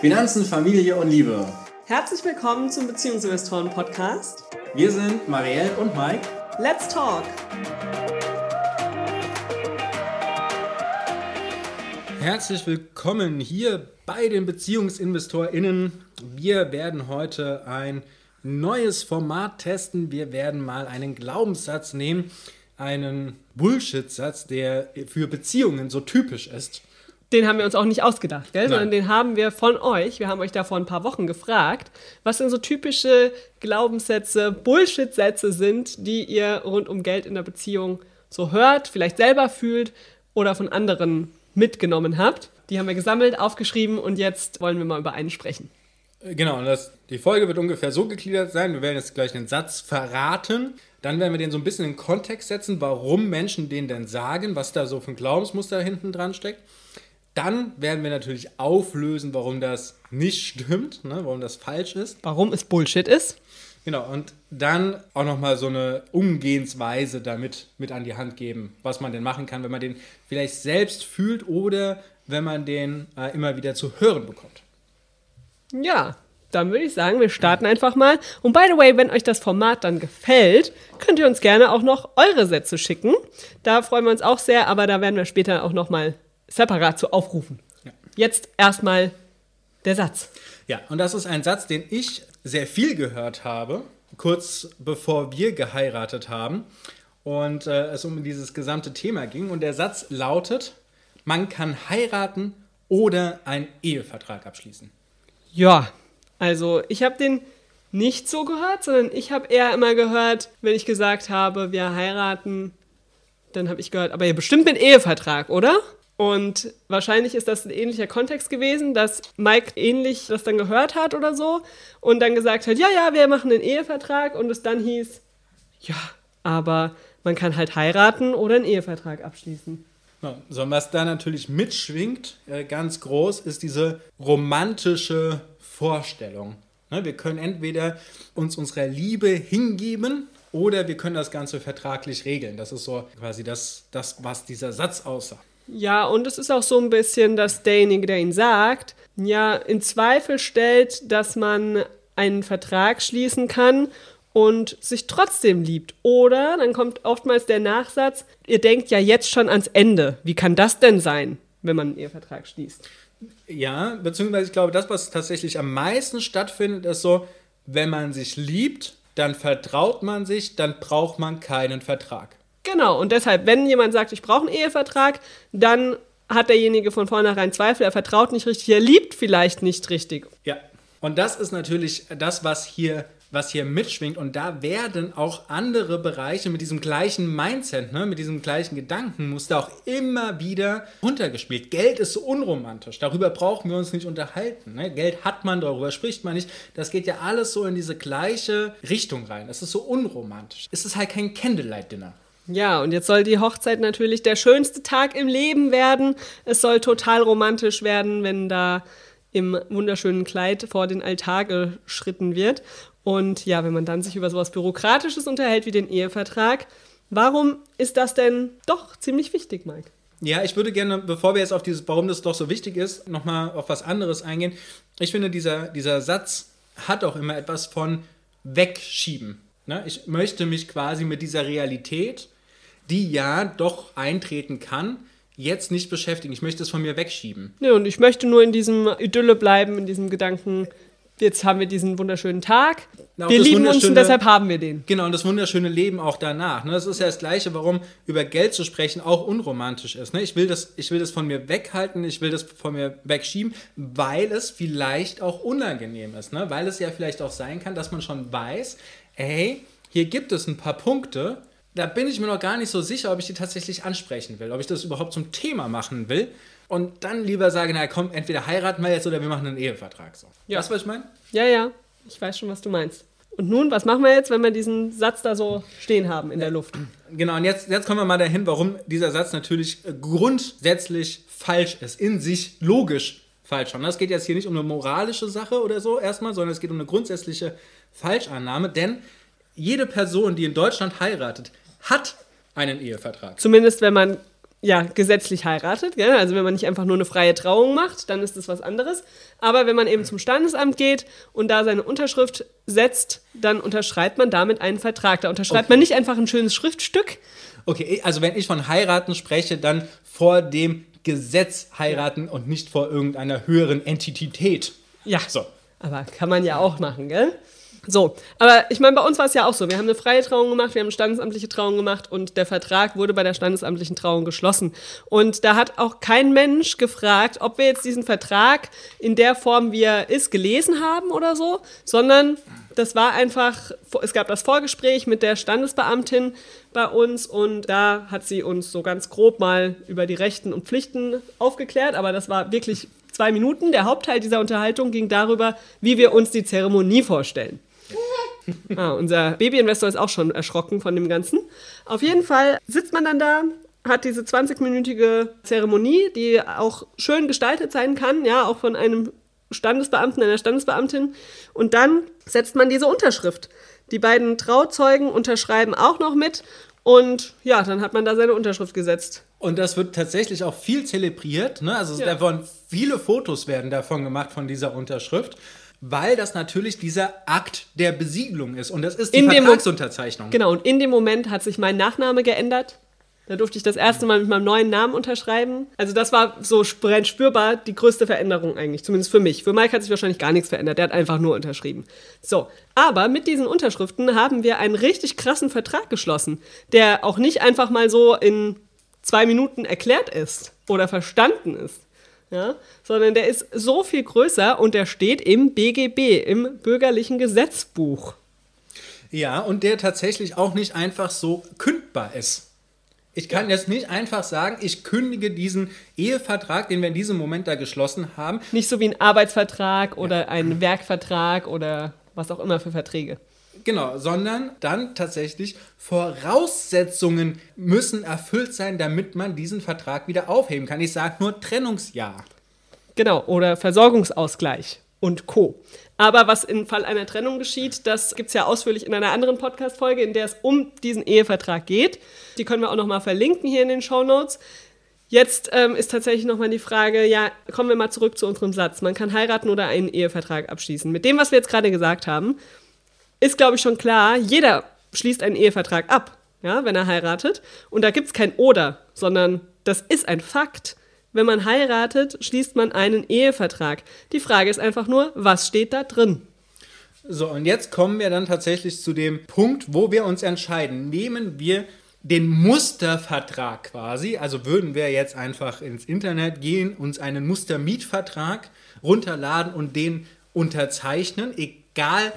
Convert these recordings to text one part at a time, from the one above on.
Finanzen, Familie und Liebe. Herzlich willkommen zum Beziehungsinvestoren Podcast. Wir sind Marielle und Mike. Let's talk! Herzlich willkommen hier bei den BeziehungsinvestorInnen. Wir werden heute ein neues Format testen. Wir werden mal einen Glaubenssatz nehmen, einen Bullshit-Satz, der für Beziehungen so typisch ist. Den haben wir uns auch nicht ausgedacht, gell? sondern den haben wir von euch. Wir haben euch da vor ein paar Wochen gefragt, was denn so typische Glaubenssätze, Bullshit-Sätze sind, die ihr rund um Geld in der Beziehung so hört, vielleicht selber fühlt oder von anderen mitgenommen habt. Die haben wir gesammelt, aufgeschrieben und jetzt wollen wir mal über einen sprechen. Genau, und das, die Folge wird ungefähr so gegliedert sein. Wir werden jetzt gleich einen Satz verraten. Dann werden wir den so ein bisschen in Kontext setzen, warum Menschen den denn sagen, was da so für ein Glaubensmuster hinten dran steckt. Dann werden wir natürlich auflösen, warum das nicht stimmt, ne, warum das falsch ist. Warum es Bullshit ist. Genau, und dann auch nochmal so eine Umgehensweise damit mit an die Hand geben, was man denn machen kann, wenn man den vielleicht selbst fühlt oder wenn man den äh, immer wieder zu hören bekommt. Ja, dann würde ich sagen, wir starten einfach mal. Und by the way, wenn euch das Format dann gefällt, könnt ihr uns gerne auch noch eure Sätze schicken. Da freuen wir uns auch sehr, aber da werden wir später auch nochmal separat zu aufrufen. Ja. Jetzt erstmal der Satz. Ja, und das ist ein Satz, den ich sehr viel gehört habe, kurz bevor wir geheiratet haben und äh, es um dieses gesamte Thema ging. Und der Satz lautet, man kann heiraten oder einen Ehevertrag abschließen. Ja, also ich habe den nicht so gehört, sondern ich habe eher immer gehört, wenn ich gesagt habe, wir heiraten, dann habe ich gehört, aber ihr bestimmt mit Ehevertrag, oder? Und wahrscheinlich ist das ein ähnlicher Kontext gewesen, dass Mike ähnlich das dann gehört hat oder so und dann gesagt hat, ja, ja, wir machen einen Ehevertrag und es dann hieß, ja, aber man kann halt heiraten oder einen Ehevertrag abschließen. So, was da natürlich mitschwingt, äh, ganz groß, ist diese romantische Vorstellung. Ne, wir können entweder uns unserer Liebe hingeben oder wir können das Ganze vertraglich regeln. Das ist so quasi das, das was dieser Satz aussagt. Ja, und es ist auch so ein bisschen, dass derjenige, der ihn sagt, ja, in Zweifel stellt, dass man einen Vertrag schließen kann und sich trotzdem liebt. Oder dann kommt oftmals der Nachsatz, ihr denkt ja jetzt schon ans Ende. Wie kann das denn sein, wenn man einen Ehevertrag schließt? Ja, beziehungsweise ich glaube, das, was tatsächlich am meisten stattfindet, ist so, wenn man sich liebt, dann vertraut man sich, dann braucht man keinen Vertrag. Genau, und deshalb, wenn jemand sagt, ich brauche einen Ehevertrag, dann hat derjenige von vornherein Zweifel, er vertraut nicht richtig, er liebt vielleicht nicht richtig. Ja, und das ist natürlich das, was hier was hier mitschwingt. Und da werden auch andere Bereiche mit diesem gleichen Mindset, ne, mit diesem gleichen Gedankenmuster auch immer wieder runtergespielt. Geld ist so unromantisch. Darüber brauchen wir uns nicht unterhalten. Ne? Geld hat man, darüber spricht man nicht. Das geht ja alles so in diese gleiche Richtung rein. Es ist so unromantisch. Es ist halt kein Candlelight-Dinner. Ja, und jetzt soll die Hochzeit natürlich der schönste Tag im Leben werden. Es soll total romantisch werden, wenn da im wunderschönen Kleid vor den Altar geschritten wird. Und ja, wenn man dann sich über sowas Bürokratisches unterhält wie den Ehevertrag, warum ist das denn doch ziemlich wichtig, Mike? Ja, ich würde gerne, bevor wir jetzt auf dieses, warum das doch so wichtig ist, nochmal auf was anderes eingehen. Ich finde, dieser, dieser Satz hat auch immer etwas von wegschieben. Ne? Ich möchte mich quasi mit dieser Realität, die ja doch eintreten kann, jetzt nicht beschäftigen. Ich möchte es von mir wegschieben. Ja, und ich möchte nur in diesem Idylle bleiben, in diesem Gedanken, jetzt haben wir diesen wunderschönen Tag. Na, wir lieben uns und deshalb haben wir den. Genau, und das wunderschöne Leben auch danach. Ne? Das ist ja das Gleiche, warum über Geld zu sprechen auch unromantisch ist. Ne? Ich, will das, ich will das von mir weghalten, ich will das von mir wegschieben, weil es vielleicht auch unangenehm ist. Ne? Weil es ja vielleicht auch sein kann, dass man schon weiß, ey, hier gibt es ein paar Punkte, da bin ich mir noch gar nicht so sicher, ob ich die tatsächlich ansprechen will, ob ich das überhaupt zum Thema machen will und dann lieber sagen, na komm, entweder heiraten wir jetzt oder wir machen einen Ehevertrag. So. Ja. Weißt du, was ich meine? Ja, ja. Ich weiß schon, was du meinst. Und nun, was machen wir jetzt, wenn wir diesen Satz da so stehen haben in der Luft? Genau, und jetzt, jetzt kommen wir mal dahin, warum dieser Satz natürlich grundsätzlich falsch ist, in sich logisch falsch. Und es geht jetzt hier nicht um eine moralische Sache oder so erstmal, sondern es geht um eine grundsätzliche Falschannahme, denn jede Person, die in Deutschland heiratet, hat einen Ehevertrag. Zumindest wenn man ja, gesetzlich heiratet. Gell? Also wenn man nicht einfach nur eine freie Trauung macht, dann ist das was anderes. Aber wenn man eben zum Standesamt geht und da seine Unterschrift setzt, dann unterschreibt man damit einen Vertrag. Da unterschreibt Okay. man nicht einfach ein schönes Schriftstück. Okay, also wenn ich von heiraten spreche, dann vor dem Gesetz heiraten und nicht vor irgendeiner höheren Entität. Ja. So. Aber kann man ja auch machen, gell? So, aber ich meine, bei uns war es ja auch so. Wir haben eine freie Trauung gemacht, wir haben eine standesamtliche Trauung gemacht und der Vertrag wurde bei der standesamtlichen Trauung geschlossen. Und da hat auch kein Mensch gefragt, ob wir jetzt diesen Vertrag in der Form, wie er ist, gelesen haben oder so, sondern das war einfach, es gab das Vorgespräch mit der Standesbeamtin bei uns und da hat sie uns so ganz grob mal über die Rechten und Pflichten aufgeklärt, aber das war wirklich zwei Minuten. Der Hauptteil dieser Unterhaltung ging darüber, wie wir uns die Zeremonie vorstellen. Ah, unser Babyinvestor ist auch schon erschrocken von dem Ganzen. Auf jeden Fall sitzt man dann da, hat diese 20-minütige Zeremonie, die auch schön gestaltet sein kann, ja, auch von einem Standesbeamten, einer Standesbeamtin. Und dann setzt man diese Unterschrift. Die beiden Trauzeugen unterschreiben auch noch mit. Und ja, dann hat man da seine Unterschrift gesetzt. Und das wird tatsächlich auch viel zelebriert. Ne? Also Ja. davon, viele Fotos werden davon gemacht von dieser Unterschrift, weil das natürlich dieser Akt der Besiegelung ist. Und das ist die In Vertragsunterzeichnung. Genau, und in dem Moment hat sich mein Nachname geändert. Da durfte ich das erste Mal mit meinem neuen Namen unterschreiben. Also das war so sp- spürbar die größte Veränderung eigentlich, zumindest für mich. Für Mike hat sich wahrscheinlich gar nichts verändert, der hat einfach nur unterschrieben. So, aber mit diesen Unterschriften haben wir einen richtig krassen Vertrag geschlossen, der auch nicht einfach mal so in zwei Minuten erklärt ist oder verstanden ist. Ja, sondern der ist so viel größer und der steht im BGB, im bürgerlichen Gesetzbuch. Ja, und der tatsächlich auch nicht einfach so kündbar ist. Ich kann jetzt nicht einfach sagen, ich kündige diesen Ehevertrag, den wir in diesem Moment da geschlossen haben. Nicht so wie ein Arbeitsvertrag oder ein Werkvertrag oder was auch immer für Verträge. Genau, sondern dann tatsächlich Voraussetzungen müssen erfüllt sein, damit man diesen Vertrag wieder aufheben kann. Ich sage nur Trennungsjahr. Genau, oder Versorgungsausgleich und Co. Aber was im Fall einer Trennung geschieht, das gibt es ja ausführlich in einer anderen Podcast-Folge, in der es um diesen Ehevertrag geht. Die können wir auch nochmal verlinken hier in den Show Notes. Jetzt ähm, ist tatsächlich nochmal die Frage, ja, kommen wir mal zurück zu unserem Satz. Man kann heiraten oder einen Ehevertrag abschließen. Mit dem, was wir jetzt gerade gesagt haben, ist, glaube ich, schon klar, jeder schließt einen Ehevertrag ab, ja, wenn er heiratet. Und da gibt es kein Oder, sondern das ist ein Fakt. Wenn man heiratet, schließt man einen Ehevertrag. Die Frage ist einfach nur, was steht da drin? So, und jetzt kommen wir dann tatsächlich zu dem Punkt, wo wir uns entscheiden. Nehmen wir den Mustervertrag quasi, also würden wir jetzt einfach ins Internet gehen, uns einen Mustermietvertrag runterladen und den unterzeichnen, egal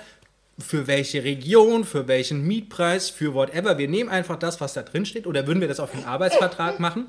für welche Region, für welchen Mietpreis, für whatever. Wir nehmen einfach das, was da drin steht, oder würden wir das auf den Arbeitsvertrag machen?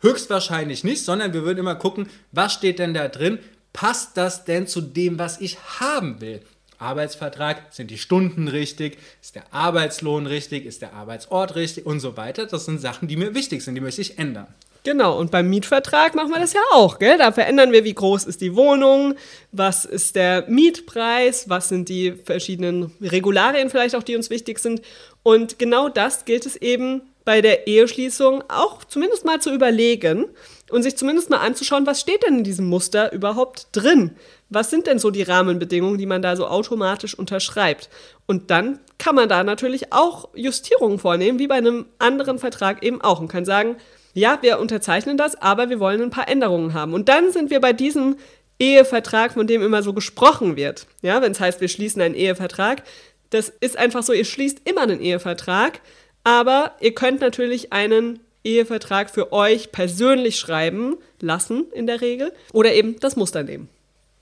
Höchstwahrscheinlich nicht, sondern wir würden immer gucken, was steht denn da drin? Passt das denn zu dem, was ich haben will? Arbeitsvertrag, sind die Stunden richtig, ist der Arbeitslohn richtig, ist der Arbeitsort richtig und so weiter. Das sind Sachen, die mir wichtig sind, die möchte ich ändern. Genau, und beim Mietvertrag machen wir das ja auch, gell? Da verändern wir, wie groß ist die Wohnung, was ist der Mietpreis, was sind die verschiedenen Regularien vielleicht auch, die uns wichtig sind. Und genau das gilt es eben bei der Eheschließung auch zumindest mal zu überlegen und sich zumindest mal anzuschauen, was steht denn in diesem Muster überhaupt drin? Was sind denn so die Rahmenbedingungen, die man da so automatisch unterschreibt? Und dann kann man da natürlich auch Justierungen vornehmen, wie bei einem anderen Vertrag eben auch und kann sagen, ja, wir unterzeichnen das, aber wir wollen ein paar Änderungen haben. Und dann sind wir bei diesem Ehevertrag, von dem immer so gesprochen wird. Ja, wenn es heißt, wir schließen einen Ehevertrag, das ist einfach so, ihr schließt immer einen Ehevertrag, aber ihr könnt natürlich einen Ehevertrag für euch persönlich schreiben lassen in der Regel oder eben das Muster nehmen.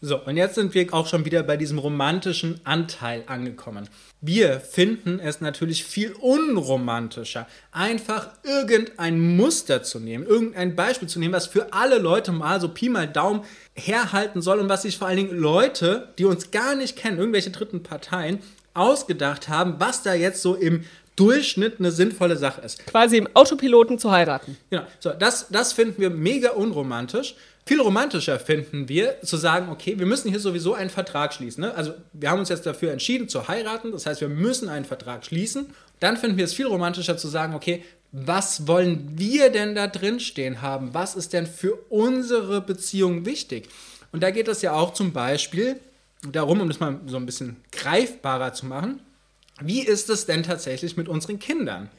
So, und jetzt sind wir auch schon wieder bei diesem romantischen Anteil angekommen. Wir finden es natürlich viel unromantischer, einfach irgendein Muster zu nehmen, irgendein Beispiel zu nehmen, was für alle Leute mal so Pi mal Daumen herhalten soll und was sich vor allen Dingen Leute, die uns gar nicht kennen, irgendwelche dritten Parteien, ausgedacht haben, was da jetzt so im Durchschnitt eine sinnvolle Sache ist. Quasi im Autopiloten zu heiraten. Genau. So, das, das finden wir mega unromantisch. Viel romantischer finden wir, zu sagen, okay, wir müssen hier sowieso einen Vertrag schließen. Ne? Also wir haben uns jetzt dafür entschieden zu heiraten, das heißt, wir müssen einen Vertrag schließen. Dann finden wir es viel romantischer zu sagen, okay, was wollen wir denn da drin stehen haben? Was ist denn für unsere Beziehung wichtig? Und da geht es ja auch zum Beispiel darum, um das mal so ein bisschen greifbarer zu machen, wie ist es denn tatsächlich mit unseren Kindern?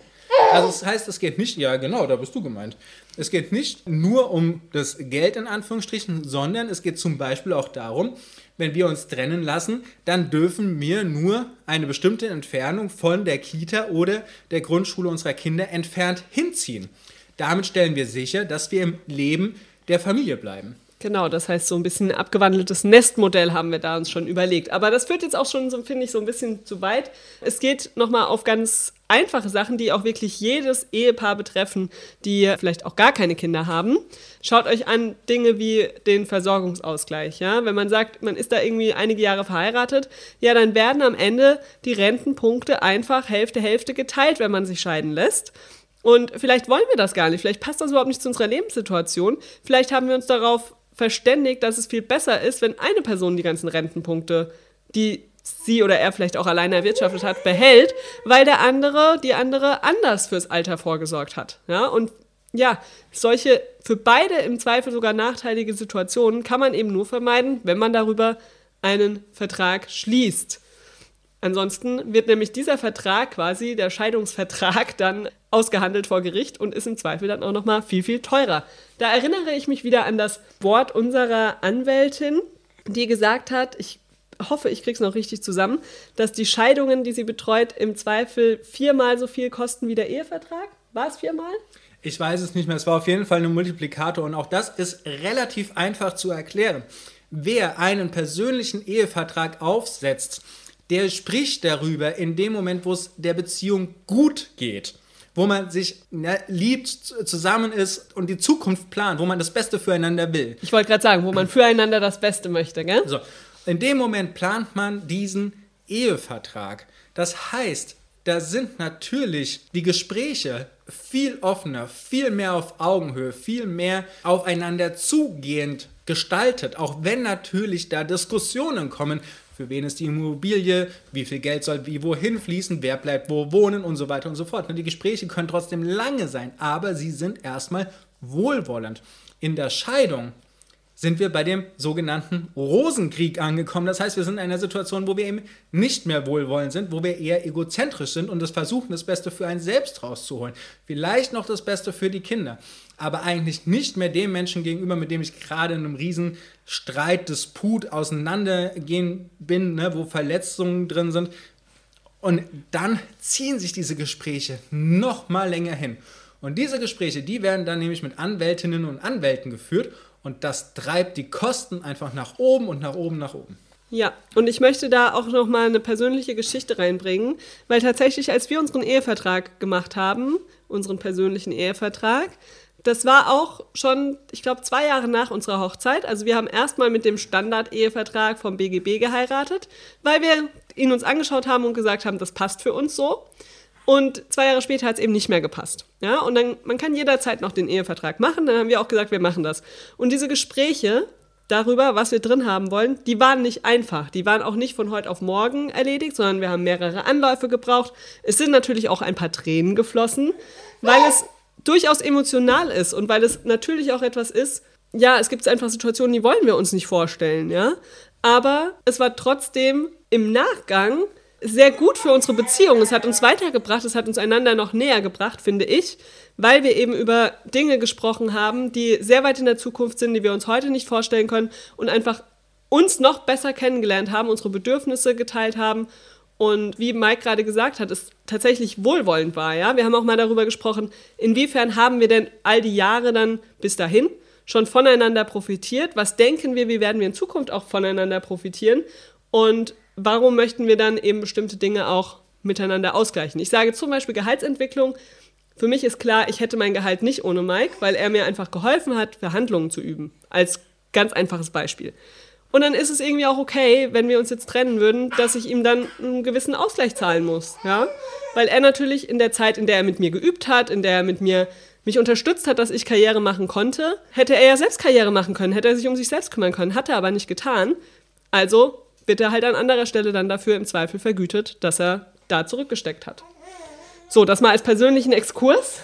Also das heißt, es geht nicht, ja genau, da bist du gemeint. Es geht nicht nur um das Geld in Anführungsstrichen, sondern es geht zum Beispiel auch darum, wenn wir uns trennen lassen, dann dürfen wir nur eine bestimmte Entfernung von der Kita oder der Grundschule unserer Kinder entfernt hinziehen. Damit stellen wir sicher, dass wir im Leben der Familie bleiben. Genau, das heißt, so ein bisschen abgewandeltes Nestmodell haben wir da uns schon überlegt. Aber das führt jetzt auch schon, so, finde ich, so ein bisschen zu weit. Es geht nochmal auf ganz einfache Sachen, die auch wirklich jedes Ehepaar betreffen, die vielleicht auch gar keine Kinder haben. Schaut euch an Dinge wie den Versorgungsausgleich. Ja? Wenn man sagt, man ist da irgendwie einige Jahre verheiratet, ja, dann werden am Ende die Rentenpunkte einfach Hälfte, Hälfte geteilt, wenn man sich scheiden lässt. Und vielleicht wollen wir das gar nicht, vielleicht passt das überhaupt nicht zu unserer Lebenssituation. Vielleicht haben wir uns darauf verständigt, dass es viel besser ist, wenn eine Person die ganzen Rentenpunkte, die sie oder er vielleicht auch alleine erwirtschaftet hat, behält, weil der andere, die andere anders fürs Alter vorgesorgt hat. Ja, und ja, solche für beide im Zweifel sogar nachteilige Situationen kann man eben nur vermeiden, wenn man darüber einen Vertrag schließt. Ansonsten wird nämlich dieser Vertrag quasi, der Scheidungsvertrag, dann ausgehandelt vor Gericht und ist im Zweifel dann auch nochmal viel, viel teurer. Da erinnere ich mich wieder an das Wort unserer Anwältin, die gesagt hat, ich hoffe, ich kriege es noch richtig zusammen, dass die Scheidungen, die sie betreut, im Zweifel viermal so viel kosten wie der Ehevertrag. War es viermal? Ich weiß es nicht mehr. Es war auf jeden Fall ein Multiplikator und auch das ist relativ einfach zu erklären. Wer einen persönlichen Ehevertrag aufsetzt, der spricht darüber in dem Moment, wo es der Beziehung gut geht, wo man sich ne, liebt, zusammen ist und die Zukunft plant, wo man das Beste füreinander will. Ich wollte gerade sagen, wo man füreinander das Beste möchte, gell? So, in dem Moment plant man diesen Ehevertrag. Das heißt, da sind natürlich die Gespräche viel offener, viel mehr auf Augenhöhe, viel mehr aufeinander zugehend gestaltet, auch wenn natürlich da Diskussionen kommen, für wen ist die Immobilie, wie viel Geld soll wie wohin fließen, wer bleibt wo wohnen und so weiter und so fort. Und die Gespräche können trotzdem lange sein, aber sie sind erstmal wohlwollend. In der Scheidung sind wir bei dem sogenannten Rosenkrieg angekommen. Das heißt, wir sind in einer Situation, wo wir eben nicht mehr wohlwollend sind, wo wir eher egozentrisch sind und das versuchen, das Beste für einen selbst rauszuholen. Vielleicht noch das Beste für die Kinder, aber eigentlich nicht mehr dem Menschen gegenüber, mit dem ich gerade in einem riesen Streit, Disput auseinandergehen bin, ne, wo Verletzungen drin sind. Und dann ziehen sich diese Gespräche noch mal länger hin. Und diese Gespräche, die werden dann nämlich mit Anwältinnen und Anwälten geführt und das treibt die Kosten einfach nach oben und nach oben, nach oben. Ja, und ich möchte da auch noch mal eine persönliche Geschichte reinbringen, weil tatsächlich, als wir unseren Ehevertrag gemacht haben, unseren persönlichen Ehevertrag, das war auch schon, ich glaube, zwei Jahre nach unserer Hochzeit. Also wir haben erstmal mit dem Standard-Ehevertrag vom BGB geheiratet, weil wir ihn uns angeschaut haben und gesagt haben, das passt für uns so. Und zwei Jahre später hat es eben nicht mehr gepasst. Ja, und dann, man kann jederzeit noch den Ehevertrag machen. Dann haben wir auch gesagt, wir machen das. Und diese Gespräche darüber, was wir drin haben wollen, die waren nicht einfach. Die waren auch nicht von heute auf morgen erledigt, sondern wir haben mehrere Anläufe gebraucht. Es sind natürlich auch ein paar Tränen geflossen, weil es durchaus emotional ist und weil es natürlich auch etwas ist, ja, es gibt einfach Situationen, die wollen wir uns nicht vorstellen, ja. Aber es war trotzdem im Nachgang sehr gut für unsere Beziehung. Es hat uns weitergebracht, es hat uns einander noch näher gebracht, finde ich, weil wir eben über Dinge gesprochen haben, die sehr weit in der Zukunft sind, die wir uns heute nicht vorstellen können und einfach uns noch besser kennengelernt haben, unsere Bedürfnisse geteilt haben und wie Mike gerade gesagt hat, es tatsächlich wohlwollend war. Ja? Wir haben auch mal darüber gesprochen, inwiefern haben wir denn all die Jahre dann bis dahin schon voneinander profitiert? Was denken wir, wie werden wir in Zukunft auch voneinander profitieren? Und warum möchten wir dann eben bestimmte Dinge auch miteinander ausgleichen? Ich sage zum Beispiel Gehaltsentwicklung. Für mich ist klar, ich hätte mein Gehalt nicht ohne Mike, weil er mir einfach geholfen hat, Verhandlungen zu üben. Als ganz einfaches Beispiel. Und dann ist es irgendwie auch okay, wenn wir uns jetzt trennen würden, dass ich ihm dann einen gewissen Ausgleich zahlen muss, ja? Weil er natürlich in der Zeit, in der er mit mir geübt hat, in der er mit mir mich unterstützt hat, dass ich Karriere machen konnte, hätte er ja selbst Karriere machen können, hätte er sich um sich selbst kümmern können, hat er aber nicht getan. Also wird er halt an anderer Stelle dann dafür im Zweifel vergütet, dass er da zurückgesteckt hat. So, das mal als persönlichen Exkurs.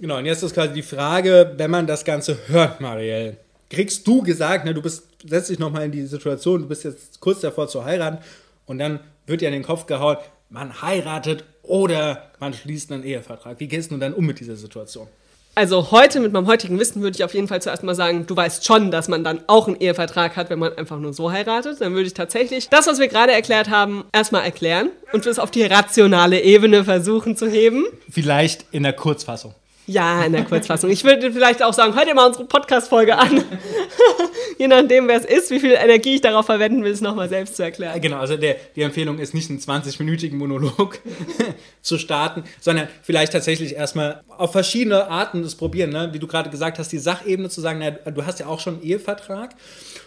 Genau, und jetzt ist quasi die Frage, wenn man das Ganze hört, Marielle, kriegst du gesagt, ne, du bist, setz dich nochmal in die Situation, du bist jetzt kurz davor zu heiraten und dann wird dir in den Kopf gehauen, man heiratet oder man schließt einen Ehevertrag. Wie gehst du dann um mit dieser Situation? Also heute mit meinem heutigen Wissen würde ich auf jeden Fall zuerst mal sagen, du weißt schon, dass man dann auch einen Ehevertrag hat, wenn man einfach nur so heiratet. Dann würde ich tatsächlich das, was wir gerade erklärt haben, erstmal erklären und es auf die rationale Ebene versuchen zu heben. Vielleicht in der Kurzfassung. Ja, in der Kurzfassung. Ich würde vielleicht auch sagen, hört ihr mal unsere Podcast-Folge an. Je nachdem, wer es ist, wie viel Energie ich darauf verwenden will, es nochmal selbst zu erklären. Genau, also der, die Empfehlung ist nicht einen 20-minütigen Monolog zu starten, sondern vielleicht tatsächlich erstmal auf verschiedene Arten das probieren. Ne? Wie du gerade gesagt hast, die Sachebene zu sagen, na, du hast ja auch schon einen Ehevertrag.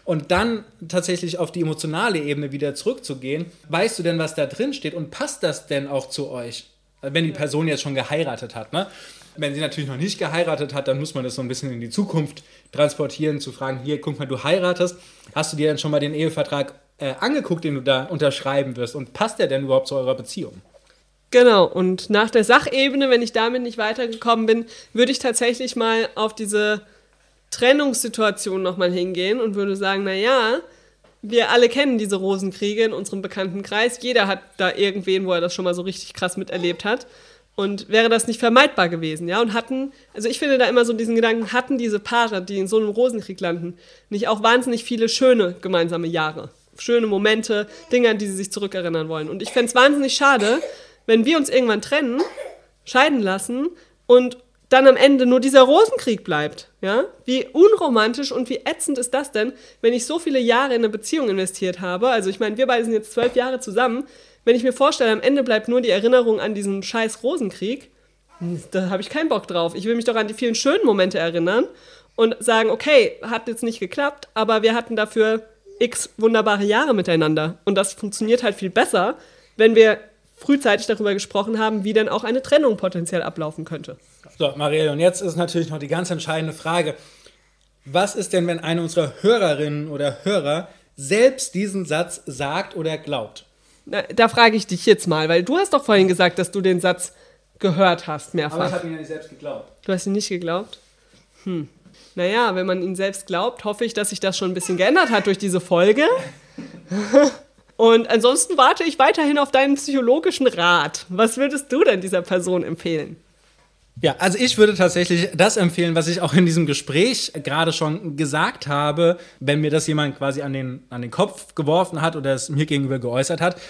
Und dann tatsächlich auf die emotionale Ebene wieder zurückzugehen. Weißt du denn, was da drin steht und passt das denn auch zu euch? Wenn die Person jetzt schon geheiratet hat, ne? Wenn sie natürlich noch nicht geheiratet hat, dann muss man das so ein bisschen in die Zukunft transportieren, zu fragen, hier, guck mal, du heiratest, hast du dir dann schon mal den Ehevertrag äh, angeguckt, den du da unterschreiben wirst und passt der denn überhaupt zu eurer Beziehung? Genau, und nach der Sachebene, wenn ich damit nicht weitergekommen bin, würde ich tatsächlich mal auf diese Trennungssituation nochmal hingehen und würde sagen, naja, wir alle kennen diese Rosenkriege in unserem bekannten Kreis. Jeder hat da irgendwen, wo er das schon mal so richtig krass miterlebt hat. Und wäre das nicht vermeidbar gewesen, ja? Und hatten, also ich finde da immer so diesen Gedanken, hatten diese Paare, die in so einem Rosenkrieg landen, nicht auch wahnsinnig viele schöne gemeinsame Jahre, schöne Momente, Dinge, an die sie sich zurückerinnern wollen. Und ich fände es wahnsinnig schade, wenn wir uns irgendwann trennen, scheiden lassen und dann am Ende nur dieser Rosenkrieg bleibt. Ja? Wie unromantisch und wie ätzend ist das denn, wenn ich so viele Jahre in eine Beziehung investiert habe? Also ich meine, wir beide sind jetzt zwölf Jahre zusammen wenn ich mir vorstelle, am Ende bleibt nur die Erinnerung an diesen scheiß Rosenkrieg, da habe ich keinen Bock drauf. Ich will mich doch an die vielen schönen Momente erinnern und sagen, okay, hat jetzt nicht geklappt, aber wir hatten dafür x wunderbare Jahre miteinander. Und das funktioniert halt viel besser, wenn wir frühzeitig darüber gesprochen haben, wie denn auch eine Trennung potenziell ablaufen könnte. So, Marielle, und jetzt ist natürlich noch die ganz entscheidende Frage. Was ist denn, wenn eine unserer Hörerinnen oder Hörer selbst diesen Satz sagt oder glaubt? Na, da frage ich dich jetzt mal, weil du hast doch vorhin gesagt, dass du den Satz gehört hast, mehrfach. Aber ich habe ihn ja nicht selbst geglaubt. Du hast ihn nicht geglaubt? Hm. Naja, wenn man ihn selbst glaubt, hoffe ich, dass sich das schon ein bisschen geändert hat durch diese Folge. Und ansonsten warte ich weiterhin auf deinen psychologischen Rat. Was würdest du denn dieser Person empfehlen? Ja, also ich würde tatsächlich das empfehlen, was ich auch in diesem Gespräch gerade schon gesagt habe, wenn mir das jemand quasi an den, an den Kopf geworfen hat oder es mir gegenüber geäußert hat.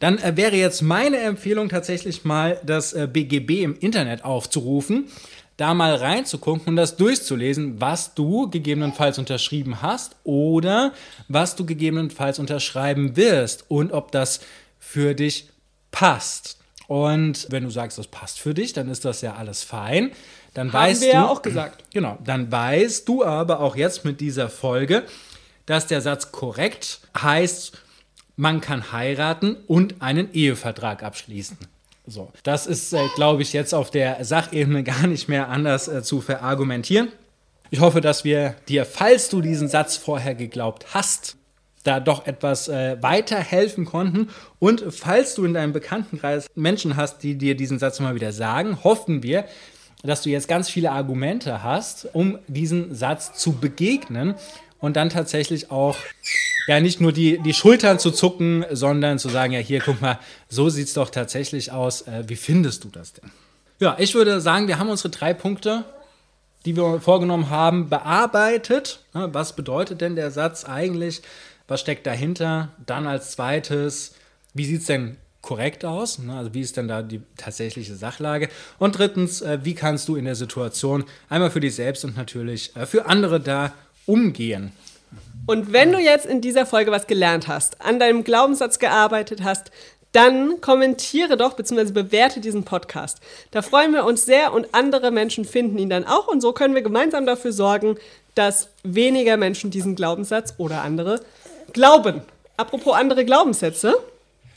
Dann äh, wäre jetzt meine Empfehlung tatsächlich mal das äh, BGB im Internet aufzurufen, da mal reinzugucken und das durchzulesen, was du gegebenenfalls unterschrieben hast oder was du gegebenenfalls unterschreiben wirst und ob das für dich passt. Und wenn du sagst, das passt für dich, dann ist das ja alles fein. Dann Haben weißt wir du, ja auch gesagt. Genau, dann weißt du aber auch jetzt mit dieser Folge, dass der Satz korrekt heißt, man kann heiraten und einen Ehevertrag abschließen. So, das ist, äh, glaube ich, jetzt auf der Sachebene gar nicht mehr anders äh, zu verargumentieren. Ich hoffe, dass wir dir, falls du diesen Satz vorher geglaubt hast, da doch etwas äh, weiterhelfen konnten. Und falls du in deinem Bekanntenkreis Menschen hast, die dir diesen Satz immer wieder sagen, hoffen wir, dass du jetzt ganz viele Argumente hast, um diesen Satz zu begegnen und dann tatsächlich auch ja nicht nur die, die Schultern zu zucken, sondern zu sagen, ja hier, guck mal, so sieht es doch tatsächlich aus. Äh, wie findest du das denn? Ja, ich würde sagen, wir haben unsere drei Punkte, die wir vorgenommen haben, bearbeitet. Was bedeutet denn der Satz eigentlich? Was steckt dahinter? Dann als zweites, wie sieht es denn korrekt aus? Ne? Also wie ist denn da die tatsächliche Sachlage? Und drittens, äh, wie kannst du in der Situation einmal für dich selbst und natürlich äh, für andere da umgehen? Und wenn du jetzt in dieser Folge was gelernt hast, an deinem Glaubenssatz gearbeitet hast, dann kommentiere doch bzw. bewerte diesen Podcast. Da freuen wir uns sehr und andere Menschen finden ihn dann auch und so können wir gemeinsam dafür sorgen, dass weniger Menschen diesen Glaubenssatz oder andere glauben. Apropos andere Glaubenssätze.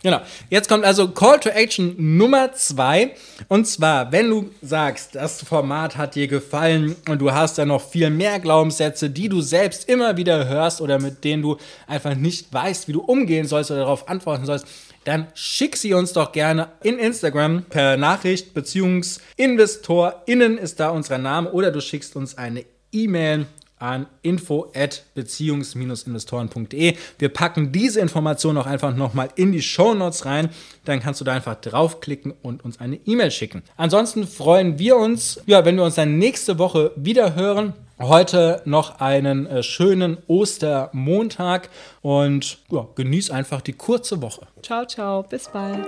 Genau. Jetzt kommt also Call to Action Nummer zwei. Und zwar, wenn du sagst, das Format hat dir gefallen und du hast da noch viel mehr Glaubenssätze, die du selbst immer wieder hörst oder mit denen du einfach nicht weißt, wie du umgehen sollst oder darauf antworten sollst, dann schick sie uns doch gerne in Instagram per Nachricht, beziehungsweise InvestorInnen ist da unser Name oder du schickst uns eine E-Mail an info at beziehungs-investoren.de. Wir packen diese Information auch einfach nochmal in die Show Notes rein. Dann kannst du da einfach draufklicken und uns eine E-Mail schicken. Ansonsten freuen wir uns, ja, wenn wir uns dann nächste Woche wieder hören. Heute noch einen äh, schönen Ostermontag und ja, genieß einfach die kurze Woche. Ciao, ciao. Bis bald.